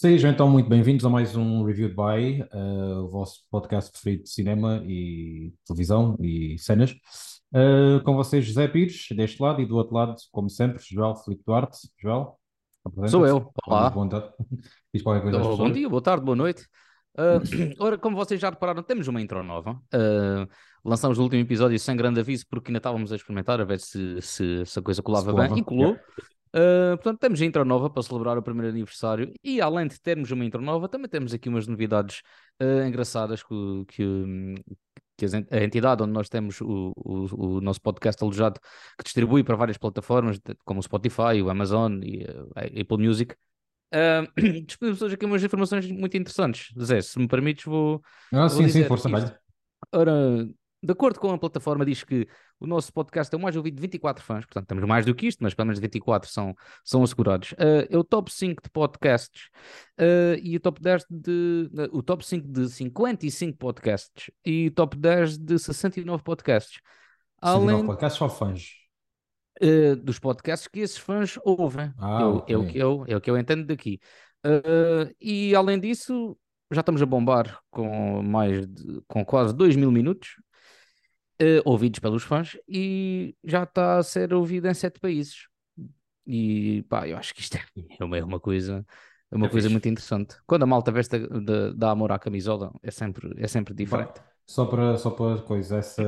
Sejam então muito bem-vindos a mais um Review by, uh, o vosso podcast preferido de cinema e televisão e cenas. Uh, com vocês, José Pires, deste lado, e do outro lado, como sempre, João Felipe Duarte. João, Sou eu, olá. Bom, Diz qualquer coisa oh, Bom dia, boa tarde, boa noite. Uh, ora, como vocês já repararam, temos uma intro nova. Uh, lançamos no último episódio sem grande aviso, porque ainda estávamos a experimentar a ver se, se, se a coisa colava, colava. bem, e colou. Uh, portanto, temos a intro nova para celebrar o primeiro aniversário e além de termos uma intro nova, também temos aqui umas novidades uh, engraçadas que, que, que, a entidade onde nós temos o, o, o, nosso podcast alojado, que distribui para várias plataformas, como o Spotify, o Amazon e a uh, Apple Music, uh, disponibilizou hoje aqui umas informações muito interessantes. Zé, se me permites, vou. Ah, sim, sim, força, mais. Ora, de acordo com a plataforma, diz que o nosso podcast é o mais ouvido de 24 fãs, portanto temos mais do que isto, mas pelo menos 24 são, são assegurados. Uh, é o top 5 de podcasts uh, e o top 10 de. Uh, o top 5 de 55 podcasts e o top 10 de 69 podcasts. 69 Além... podcasts ou fãs? Uh, dos podcasts que esses fãs ouvem. Ah, é, okay. é, o que eu, é o que eu entendo daqui. E além disso, já estamos a bombar com mais de, com quase 2 mil minutos uh, ouvidos pelos fãs e já está a ser ouvido em sete países. E pá, eu acho que isto é, é uma, é uma coisa, é uma é coisa muito interessante. Quando a malta veste dá amor à camisola, é sempre, é sempre diferente. Só para, só para coisa, essa.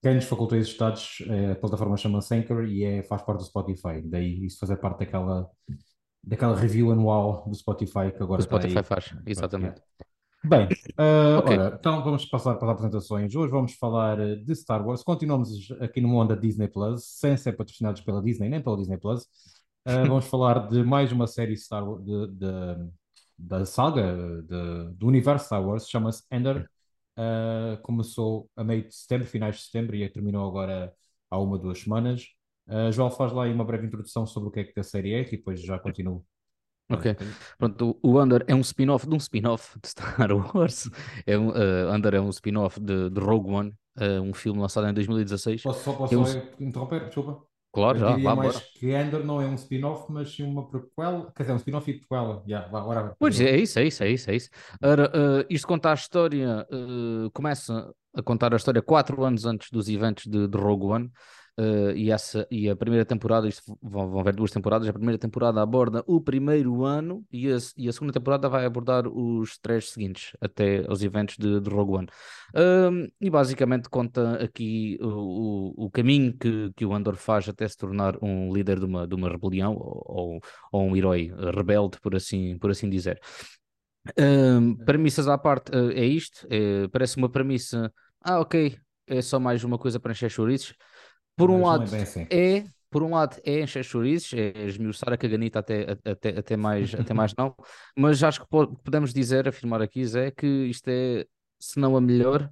Quem nos facultou esses estados, é, a plataforma chama-se Anchor e é, faz parte do Spotify. Daí isso fazer parte daquela, daquela review anual do Spotify que agora o Spotify faz, exatamente. Bem, uh, okay. ora, então vamos passar para as apresentações. Hoje vamos falar eh, de Star Wars. Continuamos aqui no mundo da Disney Plus, sem ser patrocinados pela Disney nem pela Disney Plus. Uh, vamos falar de mais uma série Star Wars, de, de, da saga de, do universo Star Wars, chama-se Ender. Uh, começou a meio de setembro, finais de setembro, e terminou agora há uma, duas semanas. João faz lá aí uma breve introdução sobre o que é que a série é e depois já continuo Ok. Pronto, o Under é um spin-off de um spin-off de Star Wars. É um, uh, Under é um spin-off de, de, Rogue One, uh, um filme lançado em 2016. Posso só, posso é um... só interromper? Desculpa. Claro, Eu já, diria mais bora. que Under não é um spin-off, mas sim uma prequel. Quer dizer, um spin-off e prequel. Yeah, agora, pois é, é isso, é isso, é isso. É isso. Ora, uh, isto conta a história, começa a contar a história quatro anos antes dos eventos de, de Rogue One. Uh, e, essa, e a primeira temporada, isto vão, vão ver duas temporadas, a primeira temporada aborda o primeiro ano e a, e a segunda temporada vai abordar os três seguintes, até os eventos de, de Rogue One. Uh, e basicamente conta aqui o, o, caminho que, que o Andor faz até se tornar um líder de uma, de uma rebelião ou, ou um herói rebelde, por assim, por assim dizer. Uh, premissas à parte, uh, é isto, é, parece uma premissa, ah ok, é só mais uma coisa para encher chouriços, por um lado, é, assim. é, por um lado é encher chouriços, é esmiuçar a caganita até, até, até, mais, até mais não, mas acho que podemos dizer, afirmar aqui, Zé, que isto é, se não a melhor,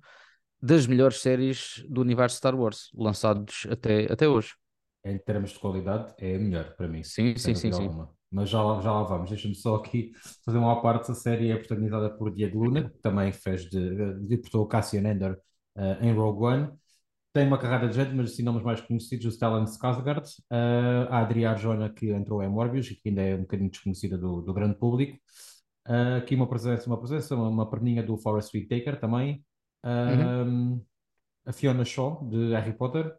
das melhores séries do universo Star Wars, lançados até, até hoje. Em termos de qualidade, é a melhor para mim. Sim, sim, sim, sim. Mas já, já lá vamos. Deixa-me só aqui fazer uma parte. A série é protagonizada por Diego Luna, que também fez de, interpretou Cassian Ender uh, em Rogue One tem uma carreira de gente, mas assim nomes mais conhecidos, o Stellan Skarsgård, uh, a Adria Arjona, que entrou em Morbius e que ainda é um bocadinho desconhecida do, do grande público. Uh, aqui uma presença, uma presença, uma, uma perninha do Forest Whitaker também. Uh, uhum. A Fiona Shaw, de Harry Potter,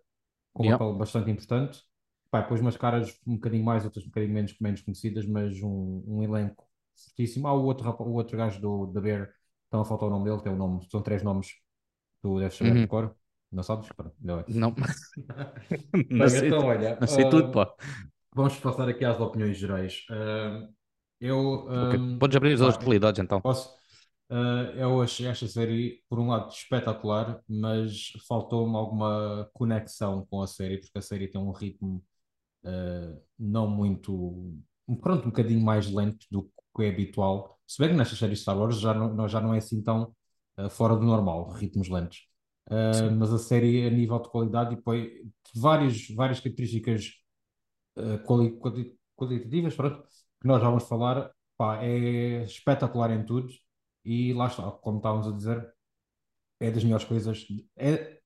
com um papel bastante importante. Pá, depois umas caras um bocadinho mais, outras um bocadinho menos, menos conhecidas, mas um, um elenco fortíssimo. Ah, o outro, o outro gajo do, da Bear, estão a faltar o nome dele, tem o nome, são três nomes, tu deves saber uhum. de cor. Não sabes? Não. Não. não, sei, então, olha, não sei uh, tudo, pá. Vamos passar aqui às opiniões gerais. Uh, eu. Okay. Um, Podes abrir as hostilidades então. Posso? Uh, eu achei esta série, por um lado, espetacular, mas faltou-me alguma conexão com a série, porque a série tem um ritmo não muito. Pronto, um bocadinho mais lento do que é habitual. Se bem que nestas séries Star Wars já não, já não é assim tão fora do normal, ritmos lentos. Uh, mas a série a nível de qualidade e põe várias, várias características uh, quali, quali, qualitativas pronto, que nós já vamos falar pá, é espetacular em tudo e lá está, como estávamos a dizer é das melhores coisas é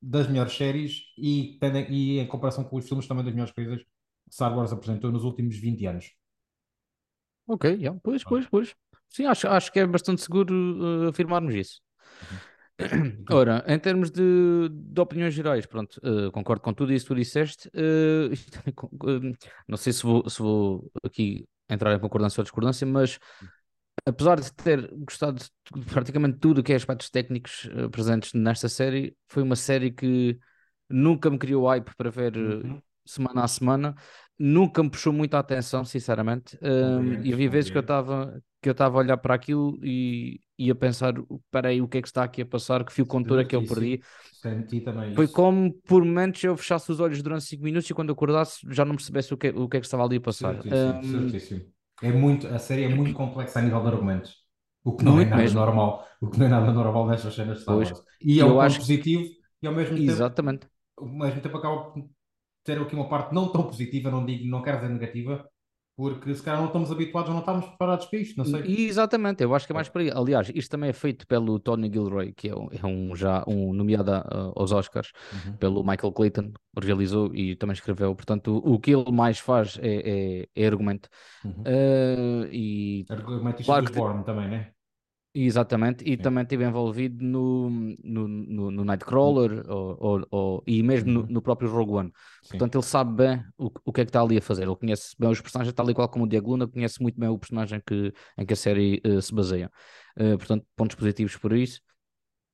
das melhores séries e, e em comparação com os filmes também das melhores coisas que Star Wars apresentou nos últimos 20 anos Ok, yeah, pois, pois, pois. Sim, acho, acho que é bastante seguro uh, afirmarmos isso. Uhum. Ora, em termos de, de opiniões gerais, pronto, uh, concordo com tudo isso que tu disseste. Uh, não sei se vou, se vou aqui entrar em concordância ou discordância, mas apesar de ter gostado de praticamente tudo que é aspectos técnicos presentes nesta série, foi uma série que nunca me criou hype para ver uhum. semana a semana, nunca me puxou muito a atenção, sinceramente. Um, e havia vezes que eu estava que eu estava a olhar para aquilo e, e a pensar, espera aí, o que é que está aqui a passar, que fio condutor é que eu perdi. Senti também Foi isso. como, por momentos, eu fechasse os olhos durante 5 minutos e quando acordasse já não percebesse o que, o que é que estava ali a passar. Certíssimo, um, certíssimo. É muito, a série é muito complexa a nível de argumentos. O que não é nada mesmo. normal. O que não é nada normal nestas cenas de Star Wars. E é um ponto positivo e ao mesmo Exatamente. tempo... Ao mesmo tempo acaba por ter aqui uma parte não tão positiva, não digo, não quero dizer negativa, porque se calhar não estamos habituados ou não estamos preparados para isto, não sei. Exatamente, eu acho que é mais por aí. Aliás, isto também é feito pelo Tony Gilroy, que é um, é um já um nomeado uh, aos Oscars, uhum. pelo Michael Clayton, realizou e também escreveu. Portanto, o, o que ele mais faz é, é, é argumento. Uhum. Uh, e argumento claro que... Também, né? Exatamente, e Sim. também estive envolvido no, no, no, no Nightcrawler ou, ou, ou, e mesmo uhum. no, no, próprio Rogue One. Sim. Portanto, ele sabe bem o, o que é que está ali a fazer. Ele conhece bem os personagens, tal e qual como o Diego Luna, conhece muito bem o personagem que, em que a série uh, se baseia. Uh, portanto, pontos positivos por isso.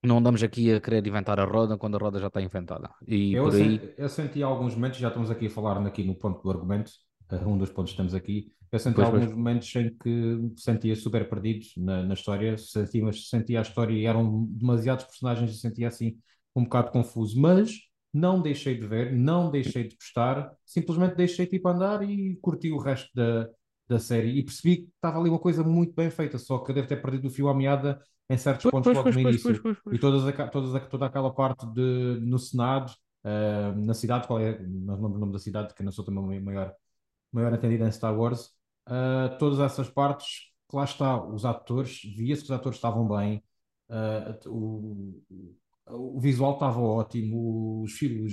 Não andamos aqui a querer inventar a roda quando a roda já está inventada. E eu, por aí... senti, eu senti alguns momentos, já estamos aqui a falar aqui no ponto do argumento, um dos pontos que temos aqui, eu senti pois, alguns pois. momentos em que sentia super perdido na, na história, sentia, sentia a história e eram demasiados personagens e sentia assim um bocado confuso, mas não deixei de ver, não deixei de gostar, simplesmente deixei tipo andar e curti o resto da, da série. E percebi que estava ali uma coisa muito bem feita, só que eu devo ter perdido o fio à meada em certos pois, pontos logo no início. E todas, todas, toda aquela parte de, no Senado, uh, na cidade, qual é, não lembro o nome da cidade, que não sou também maior, maior entendido em Star Wars, uh, todas essas partes, que lá está, os atores, via-se que os atores estavam bem, uh, o, o visual estava ótimo, os filhos,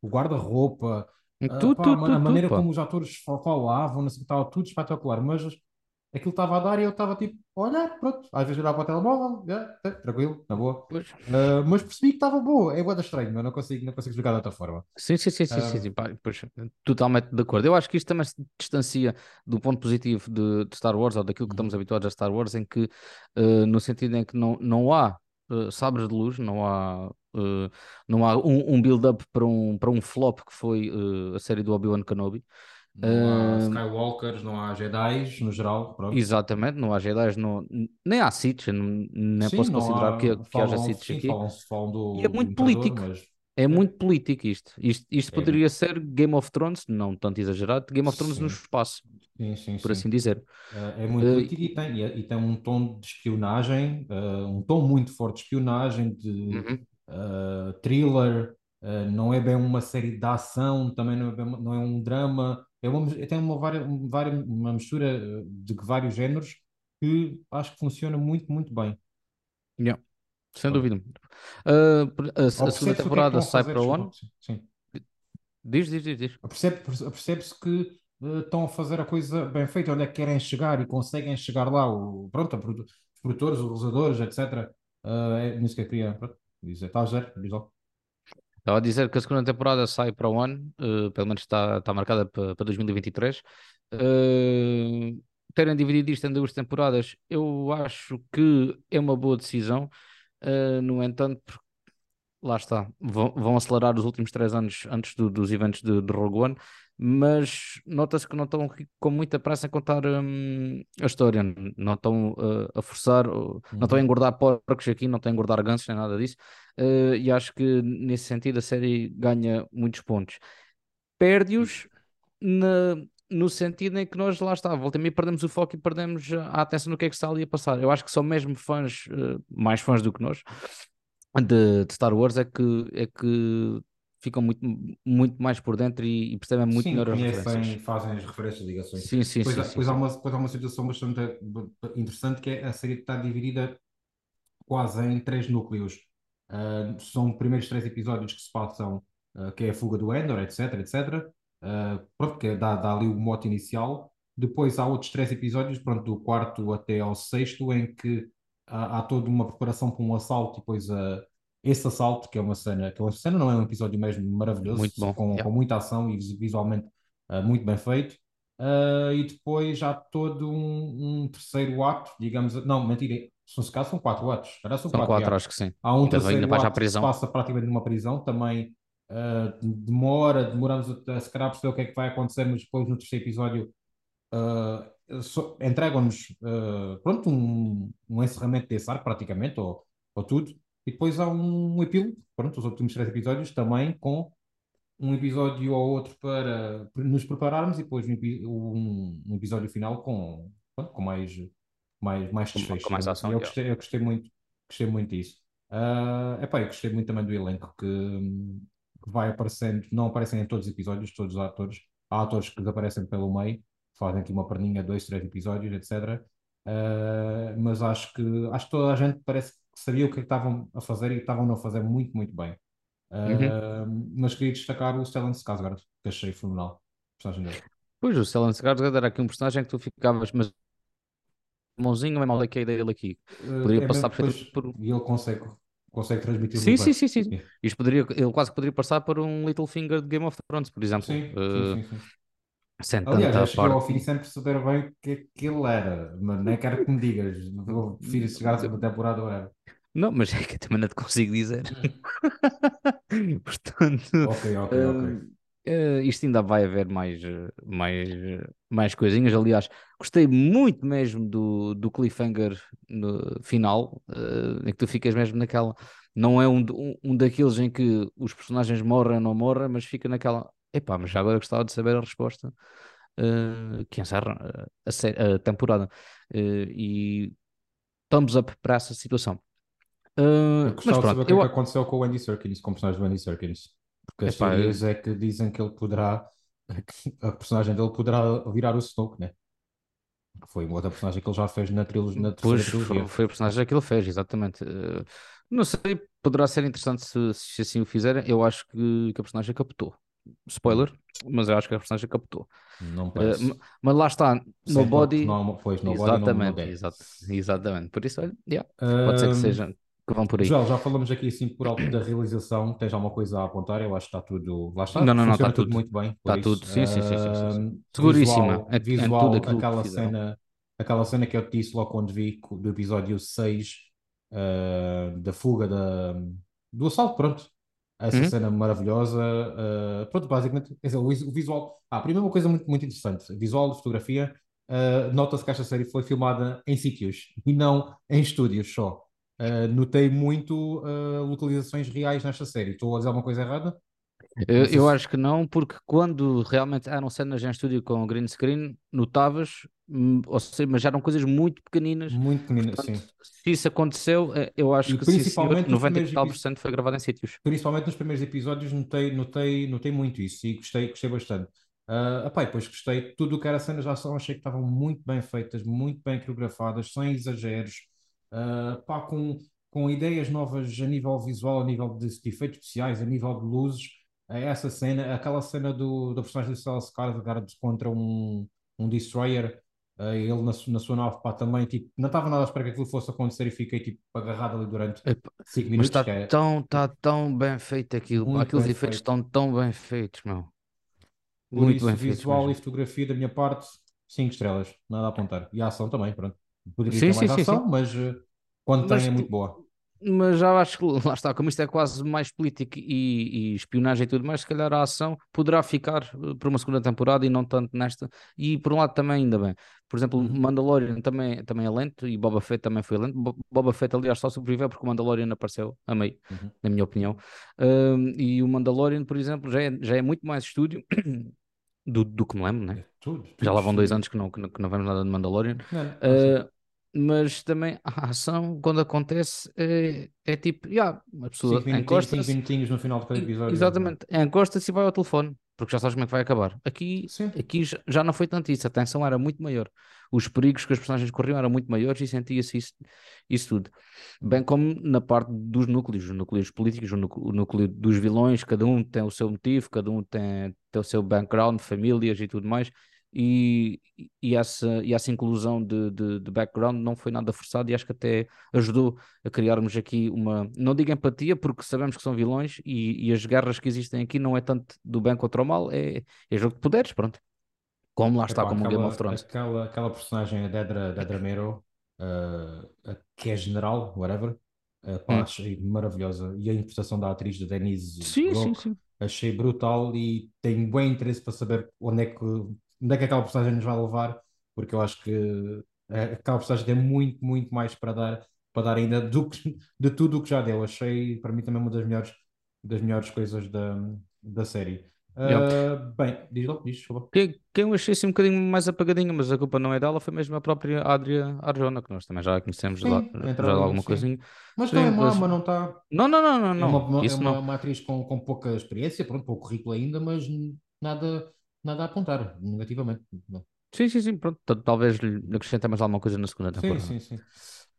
o guarda-roupa, tudo, pá, tudo, a, tudo, maneira tudo, como os atores falavam, estava tudo espetacular, mas aquilo estava a dar e eu estava tipo, olha, pronto, às vezes olhava para o telemóvel, yeah, é, tranquilo, na boa. Uh, mas percebi que estava boa, é boa estranho, mas não consigo, não consigo explicar de outra forma. Sim, sim, sim, sim, uh... sim, sim pá, pois, totalmente de acordo. Eu acho que isto também se distancia do ponto positivo de, de Star Wars ou daquilo que estamos uhum. habituados a Star Wars, em que, uh, no sentido em que não, não há sabres de luz, não há, não há um, um build-up para um, para um flop que foi a série do Obi-Wan Kenobi. Não há Skywalkers, não há Jedi no geral. Pronto. Exatamente, não há Jedi, não, nem há Sith, nem sim, posso considerar há, que, que haja Sith aqui. Falam, falam do, e é muito político. Mas... É, é muito político isto. Isto, isto é. poderia ser Game of Thrones, não tanto exagerado, Game of Thrones sim. no espaço, sim, sim, por assim dizer. É, é muito uh, político e tem, e tem um tom de espionagem, uh, um tom muito forte de espionagem, de uhum. uh, thriller. não é bem uma série de ação, também não é, bem, não é um drama, é uma, tem uma, várias, uma mistura eh, de vários géneros que acho que funciona muito, muito bem. Yeah. Sem dúvida. Uh, a, a segunda é temporada que sai para onde? Sim. Diz, diz, diz. diz. Percebe-se que uh, estão a fazer a coisa bem feita, onde é que querem chegar e conseguem chegar lá. O, pronto, os produtores, os realizadores, etc. Uh, é nisso que eu queria dizer. Está a? Diz logo. Estava a dizer que a segunda temporada sai para o ano, uh, pelo menos está, está marcada para, para 2023. Uh, terem dividido isto em duas temporadas, eu acho que é uma boa decisão. Uh, no entanto, lá está, vão, vão, acelerar os últimos três anos antes do, dos eventos de, de Rogue One mas nota-se que não estão com muita pressa em contar hum, a história, não estão uh, a forçar, uhum. não estão a uhum. engordar porcos aqui, não estão a engordar gansos, nem nada disso, uh, e acho que nesse sentido a série ganha muitos pontos. Perde-os no sentido em que nós lá está, voltamos e perdemos o foco e perdemos a atenção no que é que está ali a passar. Eu acho que são mesmo fãs, uh, mais fãs do que nós, de, de, Star Wars, é que, é que ficam muito, muito mais por dentro e, e percebem muito sim, melhor as referências. fazem as referências, ligações. Sim, sim, pois, sim, há, sim, pois, Há uma, pois há uma situação bastante interessante que é a série está dividida quase em três núcleos. Uh, são os primeiros três episódios que se passam, uh, que é a fuga do Endor, etc, etc. Uh, pronto, que é, dá, dá ali o mote inicial. Depois há outros três episódios, pronto, do quarto até ao sexto, em que há, há toda uma preparação para um assalto e depois a, esse assalto, que é uma cena, que é uma cena não é um episódio mesmo maravilhoso, Muito bom, com, yeah. com muita ação e visualmente uh, muito bem feito. Uh, e depois há todo um, um, terceiro ato, digamos, não, mentira, se se caso são quatro atos, era são, são quatro, acho que sim. Há um então, terceiro ato que passa praticamente numa prisão, também uh, demora, demoramos a, a se calhar perceber o que é que vai acontecer, mas depois no terceiro episódio so, entregam-nos pronto, um, um encerramento desse arco praticamente, ou, ou tudo, e depois há um epílogo, pronto, os últimos três episódios também com um episódio ou outro para nos prepararmos e depois um, um episódio final com, pronto, com mais, mais, mais desfecho. Com mais ação. Eu gostei, eu gostei muito, gostei muito disso. Uh, epá, eu gostei muito também do elenco que, que vai aparecendo, não aparecem em todos os episódios, todos os atores. Há atores que desaparecem pelo meio, fazem aqui uma perninha, dois, três episódios, etc. Uh, ah, mas acho que acho que toda a gente parece sabia o que, é que estavam a fazer e estavam a fazer muito, muito bem. Uh, uhum. Mas queria destacar o Stellan Skarsgård, que achei fenomenal. Pois, o Stellan Skarsgård era aqui um personagem que tu ficavas, mas mãozinho, é mal que a ideia dele aqui. Poderia é passar mesmo, por... E ele consegue, consegue transmitir sim, sim, sim, sim, sim. Isto poderia, ele quase poderia passar por um Littlefinger de Game of Thrones, por exemplo. Sim, uh, sim, sim, sim. Sem Aliás, já chegou ao fim sem perceber bem o que, é que ele era, mas nem quero que me digas. Eu prefiro chegar a temporada era. Não, mas é que eu também não te consigo dizer. Hum. Portanto, ok, ok, ok. Uh, isto ainda vai haver mais, mais, mais coisinhas. Aliás, gostei muito mesmo do, do cliffhanger no final, uh, em que tu ficas mesmo naquela. Não é um, um, um daqueles em que os personagens morrem ou não morrem, mas fica naquela. Epá, mas já agora gostava de saber a resposta uh, que encerra a, a temporada. e thumbs up para essa situação. Uh, eu gostava de saber o que, eu... é que aconteceu com o Andy Serkins, com o personagem do Andy Serkins. Porque as Epá, teorias eu... é que dizem que ele poderá, a personagem dele poderá virar o Snoke, né? Foi uma outra personagem que ele já fez na, trilogia, na pois, trilogia. Foi, foi a personagem que ele fez, exatamente. Uh, não sei, poderá ser interessante se, se assim o fizerem. Eu acho que, que a personagem captou. Spoiler, mas eu acho que a personagem captou. Não parece. Uh, mas lá está, no body. Não, pois, exatamente, body, exato, exatamente. Por isso, olha, yeah, pode ser que seja que vão por aí. Já, já falamos aqui assim por alto da realização. Tens alguma coisa a apontar? Eu acho que está tudo. Lá está. Não, não, não, está tudo, tudo muito bem. Está tudo, sim, sim, sim, sim, sim. Seguríssima. Visual, visual é, é aquela cena, aquela cena que eu te disse logo quando vi do episódio 6 uh, da fuga da, do assalto, pronto. Essa uhum. cena maravilhosa. Uh, pronto, basicamente, dizer, o, o, visual. Ah, primeiro uma coisa muito, muito interessante: visual, fotografia. Uh, Nota-se que esta série foi filmada em sítios e não em estúdios só. Uh, notei muito localizações reais nesta série. Estou a dizer alguma coisa errada? Eu, eu acho que não, porque quando realmente eram cenas em estúdio com green screen, notavas, hum, ou seja, mas eram coisas muito pequeninas. Muito pequeninas, Portanto, sim. Se isso aconteceu, eh, eu acho e que principalmente sim, 90 e tal por cento foi gravado em sítios. Principalmente nos primeiros episódios notei, notei, notei muito isso e gostei, gostei bastante. Uh, epá, depois gostei, tudo o que era cenas de ação achei que estavam muito bem feitas, muito bem coreografadas, sem exageros uh, pá, com, com ideias novas a nível visual, a nível de, de efeitos especiais, a nível de luzes. Uh, essa cena, aquela cena do, do personagem de Stellan Skarsgård contra um, um Destroyer, uh, ele na, na, sua nave, pá, também, tipo, não estava nada a esperar que aquilo fosse acontecer e fiquei, tipo, agarrado ali durante 5 minutos. Mas está é... tão, tá tão bem feito aquilo, Muito aqueles efeitos feito. estão tão bem feitos, meu. Por Muito isso, bem visual e fotografia da minha parte, 5 estrelas, nada a apontar. E a ação também, pronto. Poderia sim, ter mais sim, ação, sim, mas uh, quando mas tem é muito boa. Mas já acho que lá está, como isto é quase mais político e, e, espionagem e tudo mais, se calhar a ação poderá ficar eh, por uma segunda temporada e não tanto nesta. E por um lado também ainda bem. Por exemplo, uhum. Mandalorian também, também é lento e Boba Fett também foi lento. Boba Fett, aliás, só sobreviveu porque o Mandalorian apareceu a meio, uhum. na minha opinião. Um, e o Mandalorian, por exemplo, já é, já é muito mais estúdio do, do que me lembro, né? É tudo, tudo Já lá vão dois anos que não, que não, que não vemos nada de Mandalorian. Não, mas também a ação, quando acontece, é, é tipo, yeah, uma pessoa cinco encosta cinco minutinhos no final de cada episódio. Exatamente, encosta-se e vai ao telefone, porque já sabes como é que vai acabar. Aqui, aqui já não foi tanto isso, a tensão era muito maior. Os perigos que as personagens corriam eram muito maiores e sentia-se isso, isso tudo. Bem como na parte dos núcleos, os núcleos políticos, o núcleo, o núcleo dos vilões, cada um tem o seu motivo, cada um tem, tem o seu background, famílias e tudo mais e, e, essa, e essa inclusão de, de, de, background não foi nada forçado e acho que até ajudou a criarmos aqui uma, não digo empatia, porque sabemos que são vilões e, e as guerras que existem aqui não é tanto do bem contra o mal, é, é jogo de poderes, pronto. Como lá está, como aquela, Game of Thrones. Aquela, aquela personagem, a Dedra, Dedra Mero, uh, que é general, whatever, uh, pá, hum. achei maravilhosa. E a interpretação da atriz, da Denise sim, sim, sim. achei brutal e tenho bem interesse para saber onde é que onde é que aquela personagem nos vai levar, porque eu acho que é, aquela personagem tem muito, muito mais para dar, para dar ainda do que, de tudo o que já deu. Achei, para mim, também uma das melhores, das melhores coisas da, da série. Uh, bem, diz lá, diz, quem, quem eu achei assim um bocadinho mais apagadinho, mas a culpa não é dela, foi mesmo a própria Adria Arjona, que nós também já conhecemos sim, lá, já alguma sim. coisinha. Mas sim, não é má, mas... mas não está. Não, não, não, não. não. É uma, Isso é uma, não. uma atriz com, com pouca experiência, pronto, pouco currículo ainda, mas nada nada a apontar negativamente. Não. Sim, sim, sim, pronto. Talvez lhe acrescente mais alguma coisa na segunda temporada. Sim, sim, sim.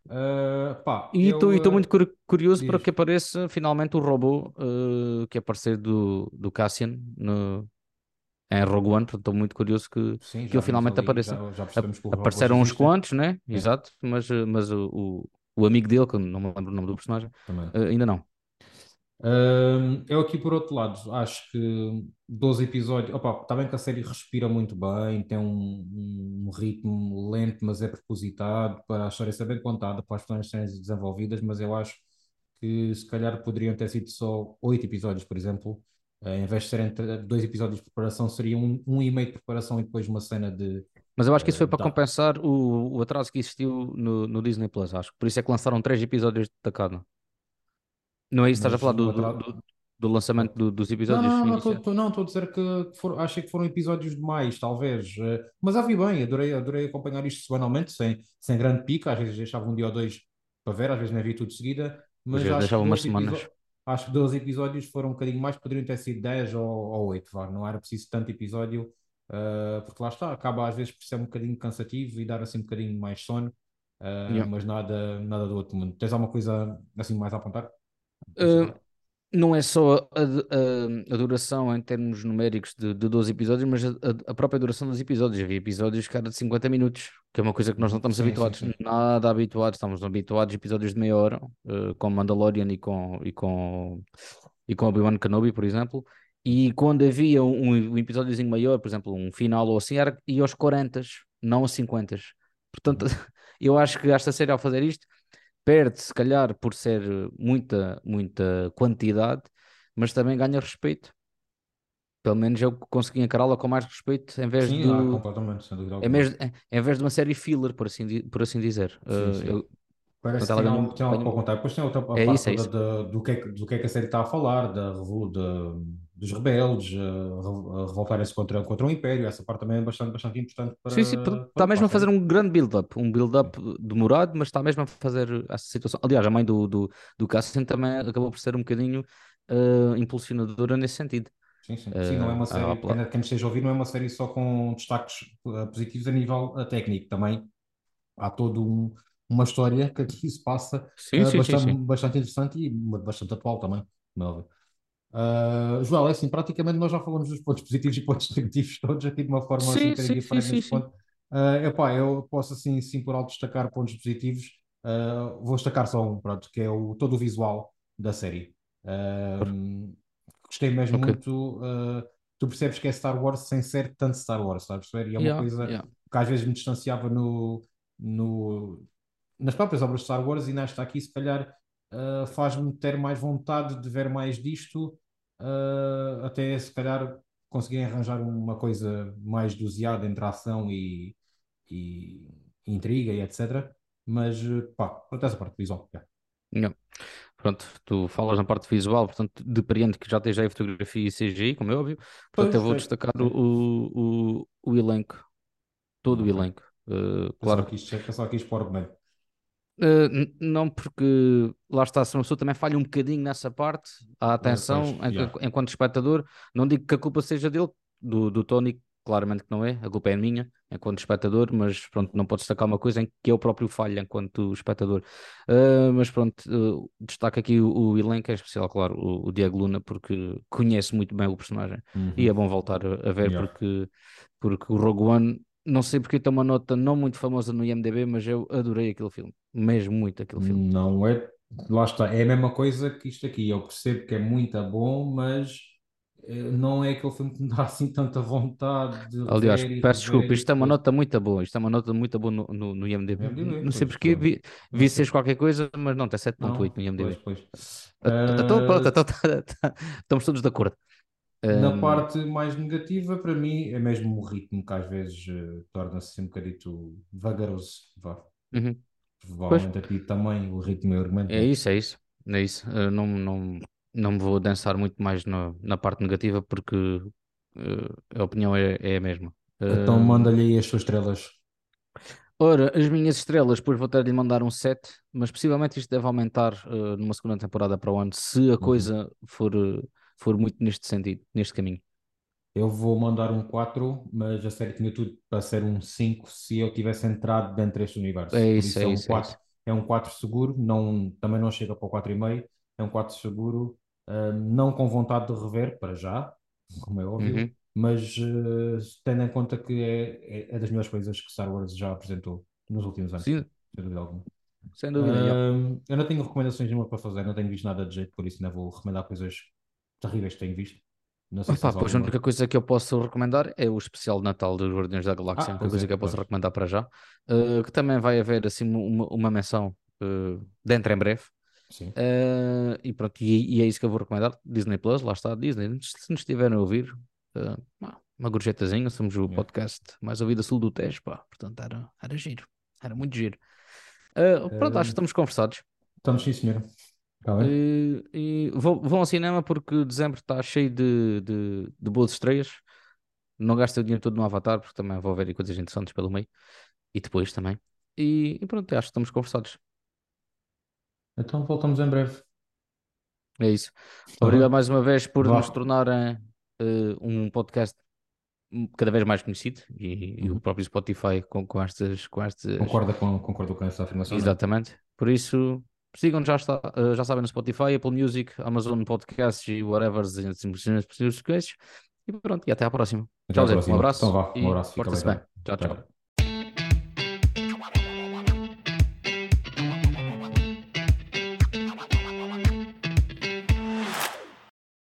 Uh, pá, e estou uh, muito curioso diz. para que apareça finalmente o robô uh, que parceiro do, do Cassian no, em Rogue One, portanto estou muito curioso que, Sim, que ele finalmente ali, apareça. Já, já Apareceram uns quantos, né? É. Exato, mas, mas o, o, o, amigo dele, que não me lembro o nome do personagem, ainda não. Uh, eu aqui por outro lado, acho que 12 episódios, opa, está bem que a série respira muito bem, tem um, um ritmo lento, mas é propositado para a história ser bem contada, para as personagens serem desenvolvidas, mas eu acho que se calhar poderiam ter sido só 8 episódios, por exemplo, uh, em vez de serem dois episódios de preparação, seria um, um e meio de preparação e depois uma cena de. Mas eu acho que isso foi para compensar o, o atraso que existiu no, no Disney Plus, acho. Por isso é que lançaram três episódios de tacada. Não é isso que estás a falar do, do, do, lançamento do, dos episódios? Não, não, não, estou a dizer que for, achei que foram episódios demais, talvez. Eh, mas ouvi bem, adorei, adorei acompanhar isto semanalmente, sem, sem grande pica. Às vezes deixava um dia ou dois para ver, às vezes não havia tudo de seguida. Mas acho deixava umas semanas. Acho que 12 episódios foram um bocadinho mais, poderiam ter sido 10 ou, ou 8, vá. não era preciso tanto episódio, uh, porque lá está, acaba às vezes por ser um bocadinho cansativo e dar assim um bocadinho mais sono, uh, yeah. mas nada, nada do outro mundo. Tens alguma coisa assim mais a apontar? Uh, não é só a, a, a, duração em termos numéricos de, de 12 episódios, mas a, a, própria duração dos episódios. Havia episódios cara de 50 minutos, que é uma coisa que nós não estamos sim, habituados, sim, sim. nada habituados, estamos habituados a episódios de meia hora, uh, com Mandalorian e com, e com, e com Obi-Wan Kenobi, por exemplo. E quando havia um, um episódiozinho maior, por exemplo, um final ou assim, era, ia aos 40, não aos 50. Portanto, eu acho que esta série, ao fazer isto, perde se calhar por ser muita, muita quantidade, mas também ganha respeito. Pelo menos eu consegui encará-la com mais respeito em vez sim, de. Ah, completamente, sem dúvida. Em vez, de, em vez de uma série filler, por assim, por assim dizer. Sim, uh, sim. Eu, Parece que tem, algo, tem algo para contar. Depois tem outra é parte isso, é isso. Do, que é, do que é que a série está a falar, da, da, dos rebeldes, a, revoltarem-se contra, contra o Império. Essa parte também é bastante, bastante importante para. Sim, sim, está mesmo a fazer um grande build-up, um build-up demorado, mas está mesmo a fazer essa situação. Aliás, a mãe do, do, do Cassian também acabou por ser um bocadinho uh, impulsionadora nesse sentido. Sim, sim. Uh, sim, não é uma série, quem, quem esteja a ouvir, não é uma série só com destaques uh, positivos a nível técnico, também há todo um, uma história que aqui se passa sim, sim, bastante, sim, bastante interessante e bastante atual também. Não Uh, Joel, é assim, praticamente nós já falamos dos pontos positivos e pontos negativos todos aqui de uma forma sim, assim, sim, diferente sim, sim, ponto. Uh, epá, eu posso assim, sim, por alto destacar pontos positivos. Uh, vou destacar só um, pronto, que é o, todo o visual da série. Uh, gostei mesmo okay. muito. Tu percebes que é Star Wars sem ser tanto Star Wars, sabes? E é uma yeah, coisa yeah. que às vezes me distanciava no, no, nas próprias obras de Star Wars e nesta aqui, se calhar, faz-me ter mais vontade de ver mais disto uh, até se calhar conseguir arranjar uma coisa mais doseada entre ação e, e, intriga e etc. Mas pá, pronto, essa parte visual. Yeah. Não. Pronto, tu falas na parte visual, portanto, depreendo que já tens aí fotografia e CGI, como é óbvio. Portanto, pois, eu vou destacar o, o, o, elenco, todo o elenco. Uh, claro. que isto é só aqui expor bem. Uh, não, porque lá está, se uma pessoa também falha um bocadinho nessa parte, a atenção, é, yeah. enquanto espectador, não digo que a culpa seja dele, do, do Tony claramente que não é, a culpa é minha, enquanto espectador, mas pronto, não posso destacar uma coisa em que eu próprio falho enquanto espectador. Uh, mas pronto, uh, destaco aqui o, o, elenco, em especial, claro, o, o, Diego Luna, porque conhece muito bem o personagem uhum. e é bom voltar a, a ver, yeah. porque, porque o Rogue One não sei porque tem uma nota não muito famosa no IMDB, mas eu adorei aquele filme, mesmo muito aquele filme. Não é, lá está, é a mesma coisa que isto aqui. Eu percebo que é muito bom, mas eh, não é aquele filme que me dá assim tanta vontade de Aliás, peço desculpa, isto é uma nota muito boa, isto é uma nota muito boa no, no, no IMDB. IMDB. Não sei porque vi, vi seja qualquer coisa, mas não, tem 7.8 no IMDB. Pois, pois. Então, pronto, então, estamos todos de acordo. Na parte mais negativa, para mim, é mesmo o ritmo que às vezes uh, torna-se um bocadito vagaroso. Vá. Uhum. Provavelmente aqui também o ritmo é o argumento. É isso, é isso. É isso. Uh, não, não, não me vou dançar muito mais no, na parte negativa porque uh, a opinião é, é a mesma. Então manda-lhe aí as suas estrelas. Ora, as minhas estrelas, depois vou ter de mandar um 7, mas possivelmente isto deve aumentar uh, numa segunda temporada para o ano, se a uhum. coisa for, uh, for muito neste sentido, neste caminho. Eu vou mandar um 4, mas a série tinha tudo para ser um 5 se eu tivesse entrado dentro deste universo. É isso, isso é, é, um isso, 4, é, isso. é um 4 seguro, não, também não chega para o 4,5, é um 4 seguro, uh, não com vontade de rever, para já, como é óbvio, uhum. mas uh, tendo em conta que é, é, é, das melhores coisas que Star Wars já apresentou nos últimos anos. Sim. Sem dúvida alguma. Sem dúvida. Uh, eu não tenho recomendações nenhuma para fazer, não tenho visto nada de jeito, por isso ainda vou recomendar coisas terríveis que tenho visto. Não sei Opa, se pois a única coisa que eu posso recomendar é o especial de Natal dos Guardiões da Galáxia, ah, a única coisa é, que eu posso pois. recomendar para já. Uh, que também vai haver assim uma, uma menção uh, dentro em breve. Sim. Uh, e pronto, e, e, é isso que eu vou recomendar. Disney Plus, lá está, Disney. Se nos estiverem a ouvir, uh, uma gorjetazinha, somos o podcast mais ouvido a sul do Tejo, pá. Portanto, era, era giro, era muito giro. Uh, pronto, acho que estamos conversados. Estamos sim, senhor. Tá e, e vão, vão ao cinema porque dezembro está cheio de, de, de boas estreias. Não gastem o dinheiro todo no Avatar, porque também vou ver coisas interessantes pelo meio. E depois também. E, e pronto, acho que estamos conversados. Então voltamos em breve. É isso. Tá Obrigado mais uma vez por Vá. nos tornarem uh, um podcast cada vez mais conhecido e, uhum. e, o próprio Spotify com, com estas. Com estas... Concorda com, concordo com essa afirmação. É? Exatamente. Por isso, Sigam, já, está, uh, já sabem, no Spotify, Apple Music, Amazon Podcasts e whatever, as E pronto, e até à próxima. Tchau, Zé. Um abraço. Então vá, um abraço. Porta-se bem. Tchau, tchau. tchau.